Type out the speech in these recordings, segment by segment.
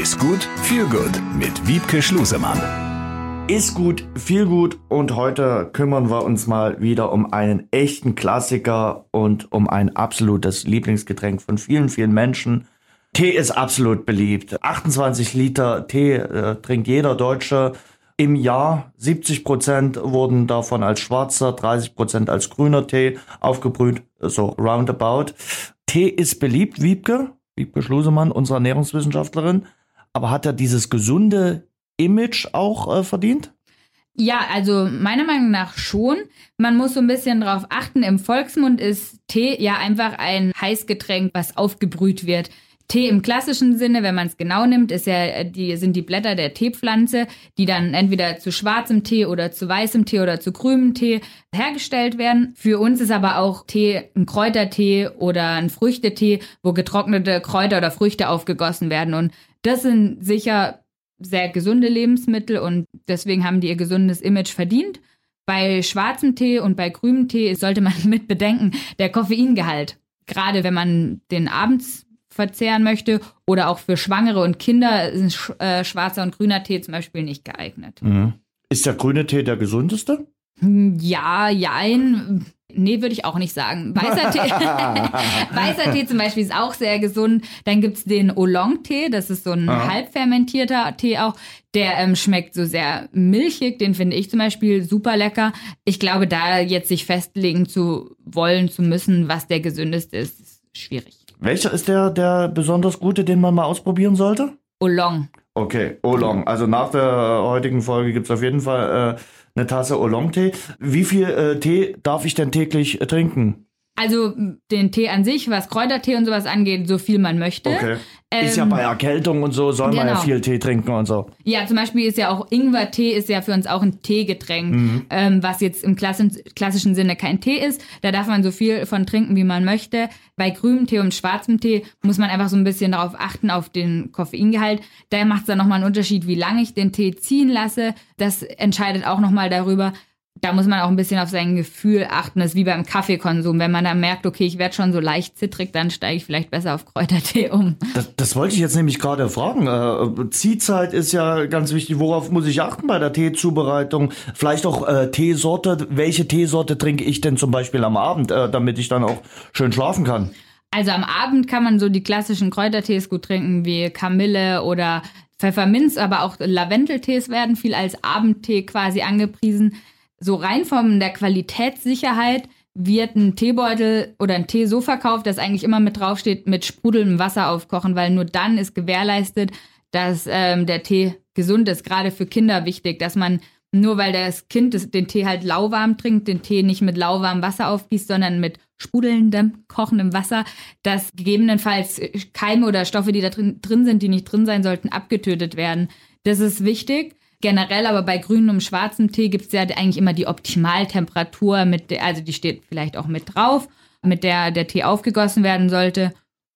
Ist gut, viel gut mit Wiebke Schlusemann. Ist gut, viel gut und heute kümmern wir uns mal wieder um einen echten Klassiker und um ein absolutes Lieblingsgetränk von vielen, vielen Menschen. Tee ist absolut beliebt. 28 Liter Tee äh, trinkt jeder Deutsche im Jahr. 70 Prozent wurden davon als schwarzer, 30 Prozent als grüner Tee aufgebrüht, so roundabout. Tee ist beliebt, Wiebke, Wiebke Schlusemann, unsere Ernährungswissenschaftlerin. Aber hat er dieses gesunde Image auch äh, verdient? Ja, also meiner Meinung nach schon. Man muss so ein bisschen drauf achten. Im Volksmund ist Tee ja einfach ein Heißgetränk, was aufgebrüht wird. Tee im klassischen Sinne, wenn man es genau nimmt, ist ja die sind die Blätter der Teepflanze, die dann entweder zu schwarzem Tee oder zu weißem Tee oder zu grünem Tee hergestellt werden. Für uns ist aber auch Tee ein Kräutertee oder ein Früchtetee, wo getrocknete Kräuter oder Früchte aufgegossen werden und das sind sicher sehr gesunde Lebensmittel und deswegen haben die ihr gesundes Image verdient. Bei schwarzem Tee und bei grünem Tee sollte man mit bedenken, der Koffeingehalt. Gerade wenn man den abends verzehren möchte oder auch für Schwangere und Kinder ist äh, schwarzer und grüner Tee zum Beispiel nicht geeignet. Mhm. Ist der grüne Tee der gesündeste? Ja, jein. Nee, würde ich auch nicht sagen. Weißer Tee, Weißer Tee zum Beispiel ist auch sehr gesund. Dann gibt's den Oolong-Tee, das ist so ein Aha. halbfermentierter Tee auch. Der ähm, schmeckt so sehr milchig, den finde ich zum Beispiel super lecker. Ich glaube, da jetzt sich festlegen zu wollen, zu müssen, was der gesündeste ist, ist schwierig. Welcher ist der, der besonders gute, den man mal ausprobieren sollte? Oolong. Okay, Oolong. Also nach der heutigen Folge gibt's auf jeden Fall... Äh, eine Tasse Oolong-Tee. Wie viel äh, Tee darf ich denn täglich äh, trinken? Also den Tee an sich, was Kräutertee und sowas angeht, so viel man möchte. Okay. Ähm, ist ja bei Erkältung und so, soll genau. man ja genau. viel Tee trinken und so. Ja, zum Beispiel ist ja auch Ingwer-Tee ist ja für uns auch ein Teegetränk, mhm. ähm, was jetzt im klassischen Sinne kein Tee ist. Da darf man so viel von trinken, wie man möchte. Bei grünem Tee und schwarzem Tee muss man einfach so ein bisschen darauf achten, auf den Koffeingehalt. Da macht es dann nochmal einen Unterschied, wie lange ich den Tee ziehen lasse. Das entscheidet auch nochmal darüber, da muss man auch ein bisschen auf sein Gefühl achten. Das ist wie beim Kaffeekonsum. Wenn man dann merkt, okay, ich werde schon so leicht zittrig, dann steige ich vielleicht besser auf Kräutertee um. Das, das wollte ich jetzt nämlich gerade fragen. Äh, Ziehzeit ist ja ganz wichtig. Worauf muss ich achten bei der Teezubereitung? Vielleicht auch äh, Teesorte. Welche Teesorte trinke ich denn zum Beispiel am Abend, äh, damit ich dann auch schön schlafen kann? Also am Abend kann man so die klassischen Kräutertees gut trinken, wie Kamille oder Pfefferminz, aber auch Lavendeltees werden viel als Abendtee quasi angepriesen so rein von der Qualitätssicherheit wird ein Teebeutel oder ein Tee so verkauft, dass eigentlich immer mit draufsteht, mit sprudelndem Wasser aufkochen, weil nur dann ist gewährleistet, dass ähm, der Tee gesund ist. Gerade für Kinder wichtig, dass man nur weil das Kind den Tee halt lauwarm trinkt, den Tee nicht mit lauwarmem Wasser aufgießt, sondern mit sprudelndem, kochendem Wasser, dass gegebenenfalls Keime oder Stoffe, die da drin, drin sind, die nicht drin sein sollten, abgetötet werden. Das ist wichtig generell, aber bei grünem und schwarzem Tee gibt es ja eigentlich immer die Optimaltemperatur, mit der, also die steht vielleicht auch mit drauf, mit der der Tee aufgegossen werden sollte.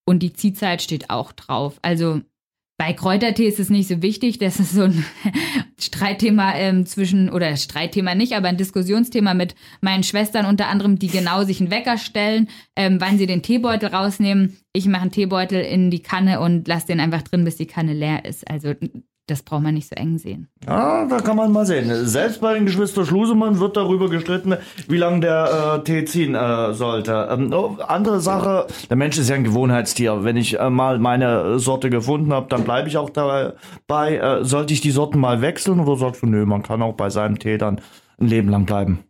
Und die Ziehzeit steht auch drauf. Also bei Kräutertee ist es nicht so wichtig. Das ist so ein Streitthema ähm, zwischen, oder Streitthema nicht, aber ein Diskussionsthema mit meinen Schwestern unter anderem, die genau sich einen Wecker stellen, ähm, wann sie den Teebeutel rausnehmen. Ich mache einen Teebeutel in die Kanne und lasse den einfach drin, bis die Kanne leer ist. Also das braucht man nicht so eng sehen. Ja, da kann man mal sehen. Selbst bei den Geschwister Schlusemann wird darüber gestritten, wie lange der äh, Tee ziehen äh, sollte. Ähm, oh, andere Sache, der Mensch ist ja ein Gewohnheitstier. Wenn ich äh, mal meine Sorte gefunden habe, dann bleibe ich auch dabei. Äh, sollte ich die Sorten mal wechseln oder sagst du, nö, man kann auch bei seinem Tee dann ein Leben lang bleiben?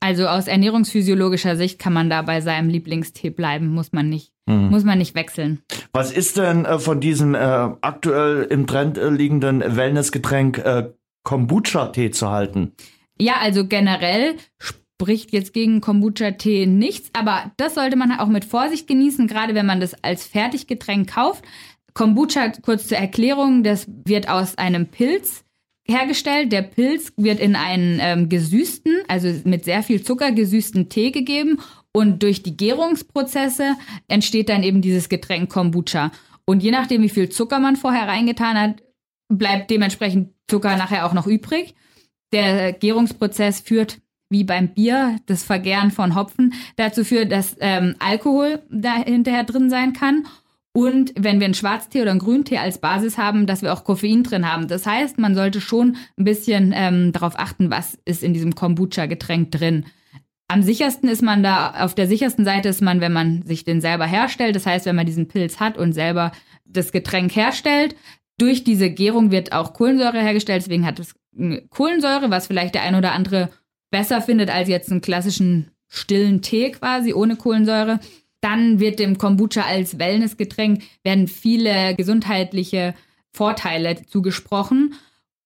Also aus ernährungsphysiologischer Sicht kann man da bei seinem Lieblingstee bleiben, muss man nicht, mhm. muss man nicht wechseln. Was ist denn äh, von diesem äh, aktuell im Trend äh, liegenden Wellnessgetränk äh, Kombucha-Tee zu halten? Ja, also generell spricht jetzt gegen Kombucha-Tee nichts, aber das sollte man auch mit Vorsicht genießen, gerade wenn man das als Fertiggetränk kauft. Kombucha, kurz zur Erklärung, das wird aus einem Pilz hergestellt. Der Pilz wird in einen ähm, gesüßten, also mit sehr viel Zucker gesüßten Tee gegeben und durch die Gärungsprozesse entsteht dann eben dieses Getränk Kombucha. Und je nachdem, wie viel Zucker man vorher reingetan hat, bleibt dementsprechend Zucker nachher auch noch übrig. Der Gärungsprozess führt wie beim Bier, das Vergären von Hopfen dazu führt, dass ähm, Alkohol da hinterher drin sein kann. Und wenn wir einen Schwarztee oder einen Grüntee als Basis haben, dass wir auch Koffein drin haben. Das heißt, man sollte schon ein bisschen ähm, darauf achten, was ist in diesem Kombucha-Getränk drin. Am sichersten ist man da, auf der sichersten Seite ist man, wenn man sich den selber herstellt. Das heißt, wenn man diesen Pilz hat und selber das Getränk herstellt. Durch diese Gärung wird auch Kohlensäure hergestellt, deswegen hat es Kohlensäure, was vielleicht der ein oder andere besser findet als jetzt einen klassischen stillen Tee quasi ohne Kohlensäure. Dann wird dem Kombucha als Wellnessgetränk werden viele gesundheitliche Vorteile zugesprochen,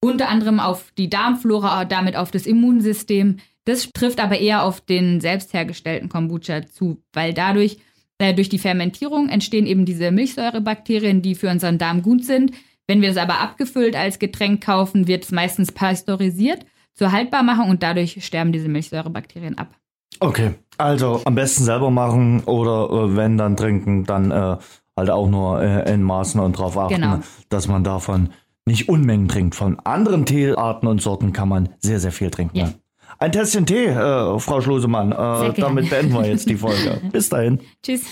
unter anderem auf die Darmflora, damit auf das Immunsystem. Das trifft aber eher auf den selbst hergestellten Kombucha zu, weil dadurch äh, durch die Fermentierung entstehen eben diese Milchsäurebakterien, die für unseren Darm gut sind. Wenn wir es aber abgefüllt als Getränk kaufen, wird es meistens pasteurisiert zur Haltbarmachung und dadurch sterben diese Milchsäurebakterien ab. Okay, also am besten selber machen oder äh, wenn dann trinken, dann äh, halt auch nur äh, in Maßen und darauf achten, Genau. dass man davon nicht Unmengen trinkt. Von anderen Teearten und Sorten kann man sehr, sehr viel trinken. Ne? Ein Tässchen Tee, äh, Frau Schlosemann. Äh, damit beenden wir jetzt die Folge. Bis dahin. Tschüss.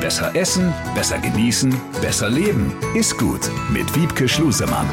Besser essen, besser genießen, besser leben. Ist gut mit Wiebke Schlusemann.